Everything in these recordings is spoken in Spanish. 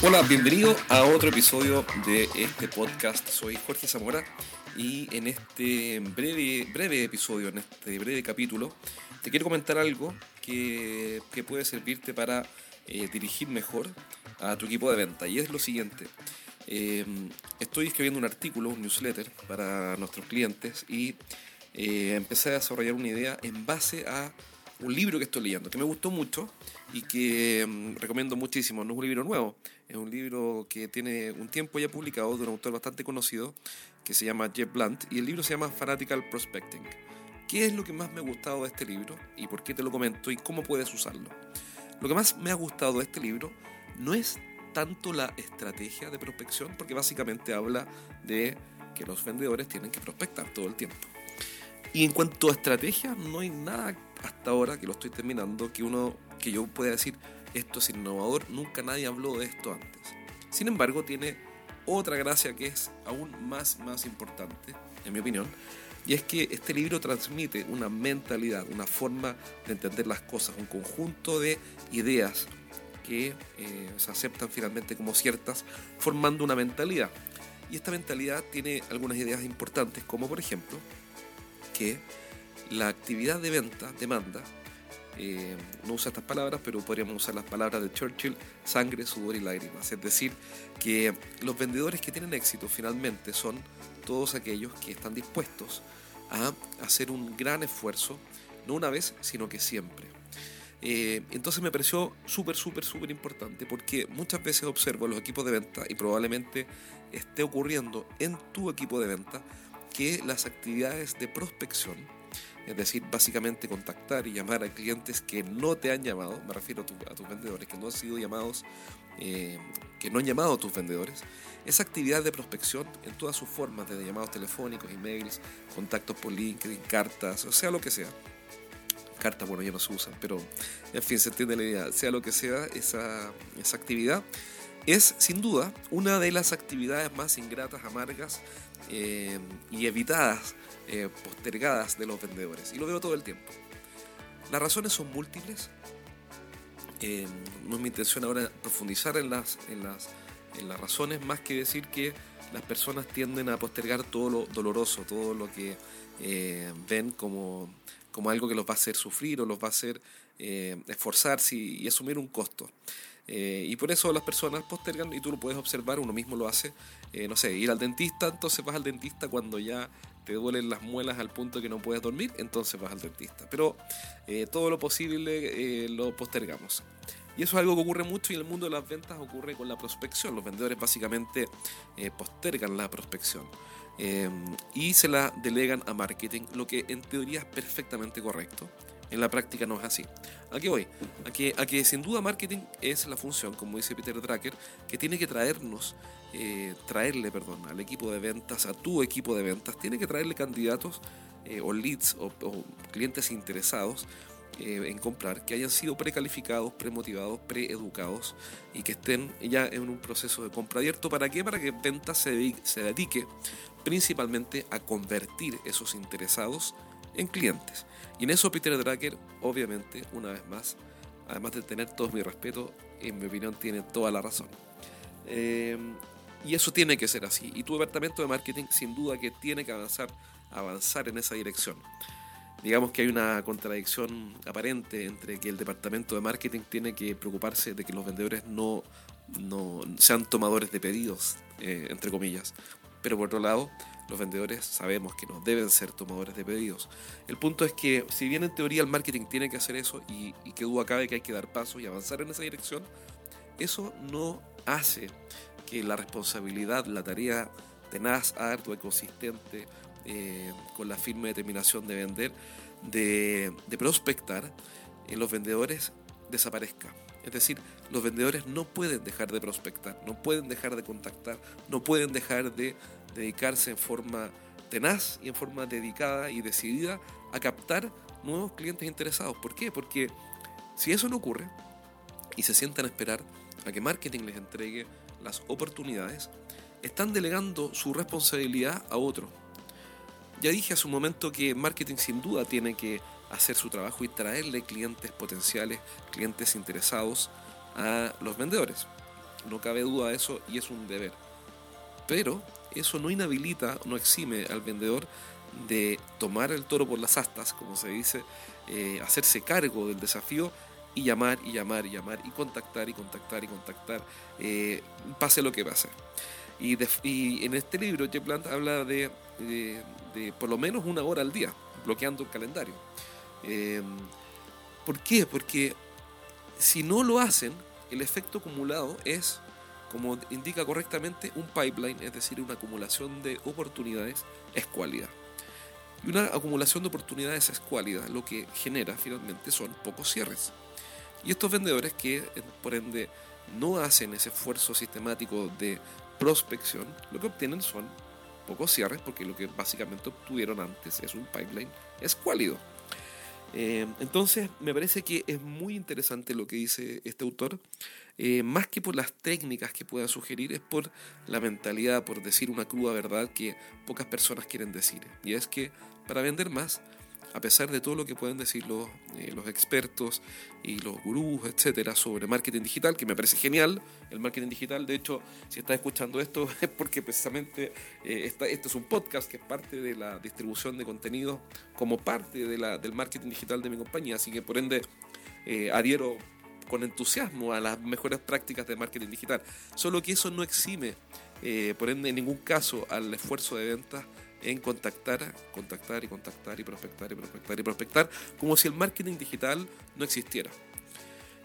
Hola, bienvenido a otro episodio de este podcast. Soy Jorge Zamora y en este breve, breve episodio, en este breve capítulo, te quiero comentar algo que, que puede servirte para eh, dirigir mejor a tu equipo de venta. Y es lo siguiente. Eh, estoy escribiendo un artículo, un newsletter para nuestros clientes y eh, empecé a desarrollar una idea en base a un libro que estoy leyendo, que me gustó mucho y que mm, recomiendo muchísimo. No es un libro nuevo, es un libro que tiene un tiempo ya publicado de un autor bastante conocido que se llama Jeff Blunt y el libro se llama Fanatical Prospecting. ¿Qué es lo que más me ha gustado de este libro y por qué te lo comento y cómo puedes usarlo? Lo que más me ha gustado de este libro no es tanto la estrategia de prospección, porque básicamente habla de que los vendedores tienen que prospectar todo el tiempo. Y en cuanto a estrategia, no hay nada hasta ahora que lo estoy terminando que uno que yo pueda decir esto es innovador, nunca nadie habló de esto antes. Sin embargo, tiene otra gracia que es aún más más importante, en mi opinión, y es que este libro transmite una mentalidad, una forma de entender las cosas, un conjunto de ideas que eh, se aceptan finalmente como ciertas, formando una mentalidad. Y esta mentalidad tiene algunas ideas importantes, como por ejemplo que la actividad de venta demanda, eh, no usa estas palabras, pero podríamos usar las palabras de Churchill, sangre, sudor y lágrimas. Es decir, que los vendedores que tienen éxito finalmente son todos aquellos que están dispuestos a hacer un gran esfuerzo, no una vez, sino que siempre. Eh, entonces me pareció súper, súper, súper importante porque muchas veces observo los equipos de venta y probablemente esté ocurriendo en tu equipo de venta que las actividades de prospección, es decir, básicamente contactar y llamar a clientes que no te han llamado, me refiero a, tus vendedores, que no han sido llamados, eh, que no han llamado a tus vendedores, esa actividad de prospección en todas sus formas, desde llamados telefónicos, emails, contactos por LinkedIn, cartas, o sea lo que sea. Cartas, bueno, ya no se usan, pero en fin, se entiende la idea. Sea lo que sea, esa, esa actividad es sin duda una de las actividades más ingratas, amargas eh, y evitadas, eh, postergadas de los vendedores. Y lo veo todo el tiempo. Las razones son múltiples. Eh, no es mi intención ahora profundizar en las, en, las, en las razones, más que decir que las personas tienden a postergar todo lo doloroso, todo lo que ven como, como algo que los va a hacer sufrir o los va a hacer esforzarse y, y asumir un costo. Eh, y por eso las personas postergan, y tú lo puedes observar, uno mismo lo hace, eh, no sé, ir al dentista, entonces vas al dentista cuando ya te duelen las muelas al punto que no puedes dormir, entonces vas al dentista. Pero eh, todo lo posible lo postergamos. Y eso es algo que ocurre mucho y en el mundo de las ventas ocurre con la prospección. Los vendedores básicamente postergan la prospección y se la delegan a marketing, lo que en teoría es perfectamente correcto. En la práctica no es así. ¿A qué voy? A que, sin duda marketing es la función, como dice Peter Drucker, que tiene que traernos, eh, traerle, perdón, al equipo de ventas, a tu equipo de ventas, tiene que traerle candidatos eh, o leads o, clientes interesados eh, en comprar, que hayan sido precalificados, premotivados, preeducados y que estén ya en un proceso de compra abierto. ¿Para qué? Para que ventas se se dedique principalmente a convertir esos interesados en clientes. Y en eso Peter Drucker, obviamente, una vez más, además de tener todo mi respeto, en mi opinión tiene toda la razón. Eh, y eso tiene que ser así. Y tu departamento de marketing sin duda que tiene que avanzar, avanzar en esa dirección. Digamos que hay una contradicción aparente entre que el departamento de marketing tiene que preocuparse de que los vendedores no, no sean tomadores de pedidos, eh, entre comillas. Pero por otro lado, los vendedores sabemos que no deben ser tomadores de pedidos. El punto es que, si bien en teoría el marketing tiene que hacer eso y, que duda cabe que hay que dar pasos y avanzar en esa dirección, eso no hace que la responsabilidad, la tarea tenaz, ardua, consistente, eh, con la firme determinación de vender, de, de prospectar, en los vendedores desaparezca. Es decir, los vendedores no pueden dejar de prospectar, no pueden dejar de contactar, no pueden dejar de dedicarse en forma tenaz y en forma dedicada y decidida a captar nuevos clientes interesados. ¿Por qué? Porque si eso no ocurre y se sientan a esperar a que marketing les entregue las oportunidades, están delegando su responsabilidad a otro. Ya dije hace un momento que marketing sin duda tiene que hacer su trabajo y traerle clientes potenciales, clientes interesados a los vendedores. no cabe duda de eso y es un deber. Pero eso no inhabilita, no exime al vendedor de tomar el toro por las astas, como se dice, eh, hacerse cargo del desafío y llamar y llamar y llamar y contactar y contactar y contactar, eh, pase lo que pase. Y, en este libro, Jeff habla de, de, por lo menos una hora al día, bloqueando el calendario. Eh, ¿Por qué? Porque si no lo hacen, el efecto acumulado es, como indica correctamente, un pipeline, es decir, una acumulación de oportunidades escuálida. Y una acumulación de oportunidades escuálida lo que genera finalmente son pocos cierres. Y estos vendedores que, por ende, no hacen ese esfuerzo sistemático de prospección, lo que obtienen son pocos cierres, porque lo que básicamente obtuvieron antes es un pipeline escuálido. Eh, entonces, me parece que es muy interesante lo que dice este autor. Eh, más que por las técnicas que pueda sugerir, es por la mentalidad, por decir una cruda verdad que pocas personas quieren decir. Y es que para vender más, a pesar de todo lo que pueden decir los, eh, los expertos y los gurús, etcétera, sobre marketing digital, que me parece genial, el marketing digital, de hecho, si estás escuchando esto es porque precisamente eh, este es un podcast que es parte de la distribución de contenido como parte de la, del marketing digital de mi compañía, así que por ende eh, adhiero con entusiasmo a las mejores prácticas de marketing digital, solo que eso no exime, por ende, en ningún caso al esfuerzo de ventas en contactar, contactar y contactar y prospectar y prospectar y prospectar, como si el marketing digital no existiera.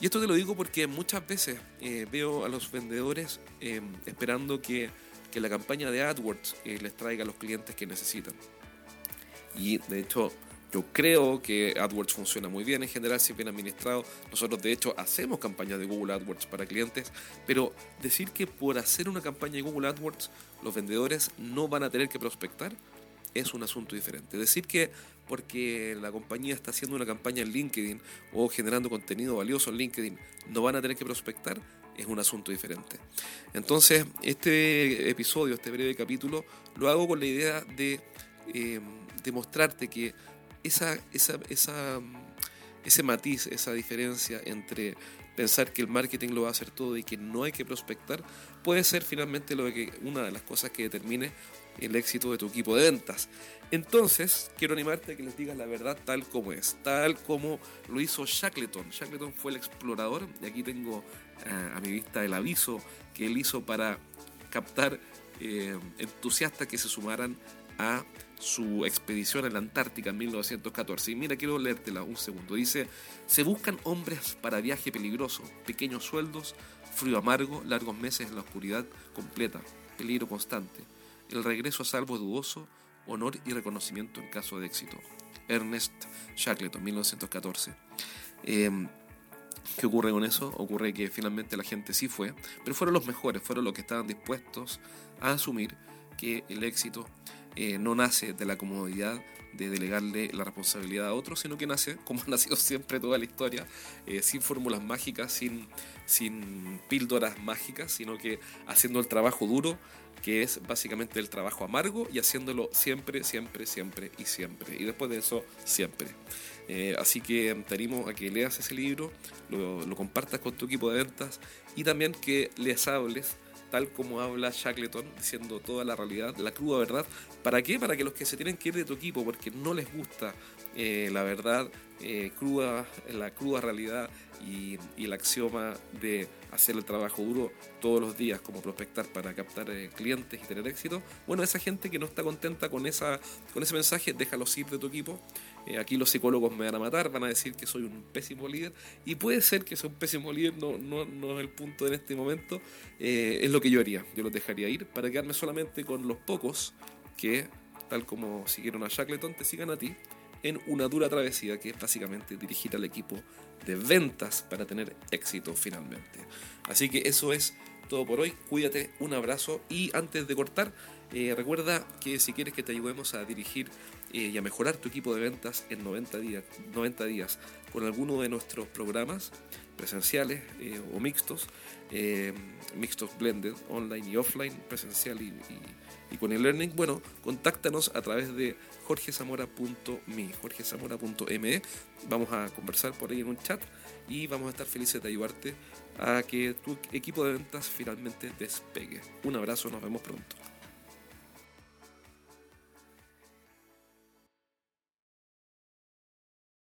Y esto te lo digo porque muchas veces eh, veo a los vendedores em, esperando que, que, la campaña de AdWords eh, les traiga a los clientes que necesitan. Y de hecho, yo creo que AdWords funciona muy bien en general, si bien administrado. Nosotros de hecho hacemos campañas de Google AdWords para clientes, pero decir que por hacer una campaña de Google AdWords los vendedores no van a tener que prospectar es un asunto diferente. Decir que porque la compañía está haciendo una campaña en LinkedIn o generando contenido valioso en LinkedIn no van a tener que prospectar es un asunto diferente. Entonces, este episodio, este breve capítulo, lo hago con la idea de eh, demostrarte que esa, esa, esa, ese matiz, esa diferencia entre pensar que el marketing lo va a hacer todo y que no hay que prospectar, puede ser finalmente lo que, una de las cosas que determine el éxito de tu equipo de ventas. Entonces, quiero animarte a que les digas la verdad tal como es, tal como lo hizo Shackleton. Shackleton fue el explorador, y aquí tengo eh, a mi vista el aviso que él hizo para captar eh, entusiastas que se sumaran a su expedición a la Antártica en 1914. Y mira, quiero leértela un segundo. Dice, se buscan hombres para viaje peligroso, pequeños sueldos, frío amargo, largos meses en la oscuridad completa, peligro constante. El regreso a salvo dudoso, honor y reconocimiento en caso de éxito. Ernest Shackleton, 1914. Em, ¿Qué ocurre con eso? Ocurre que finalmente la gente sí fue, pero fueron los mejores, fueron los que estaban dispuestos a asumir que el éxito eh, no nace de la comodidad de delegarle la responsabilidad a otros, sino que nace, como ha nacido siempre toda la historia, eh, sin fórmulas mágicas, sin, sin píldoras mágicas, sino que haciendo el trabajo duro, que es básicamente el trabajo amargo, y haciéndolo siempre, siempre, siempre y siempre. Y después de eso, siempre. Eh, así que te animo a que leas ese libro, lo, lo compartas con tu equipo de ventas y también que les hables tal como habla Shackleton, diciendo toda la realidad, la cruda verdad. ¿Para qué? Para que los que se tienen que ir de tu equipo porque no les gusta eh, la verdad eh, cruda, la cruda realidad y, el axioma de hacer el trabajo duro todos los días, como prospectar para captar eh, clientes y tener éxito. Bueno, esa gente que no está contenta con, esa, con ese mensaje, déjalos ir de tu equipo. Eh, aquí los psicólogos me van a matar, van a decir que soy un pésimo líder. Y puede ser que soy un pésimo líder, no, no, no es el punto en este momento. Eh, es lo que yo haría. Yo los dejaría ir para quedarme solamente con los pocos que, tal como siguieron a Shackleton, te sigan a ti en una dura travesía que es básicamente dirigir al equipo de ventas para tener éxito finalmente. Así que eso es todo por hoy. Cuídate, un abrazo y antes de cortar, Eh, recuerda que si quieres que te ayudemos a dirigir eh, y a mejorar tu equipo de ventas en 90 días, 90 días con alguno de nuestros programas presenciales eh, o mixtos, mixtos blended, online y offline, presencial y, con el learning, bueno, contáctanos a través de jorgezamora.me, jorgezamora.me. Vamos a conversar por ahí en un chat y vamos a estar felices de ayudarte a que tu equipo de ventas finalmente despegue. Un abrazo, nos vemos pronto.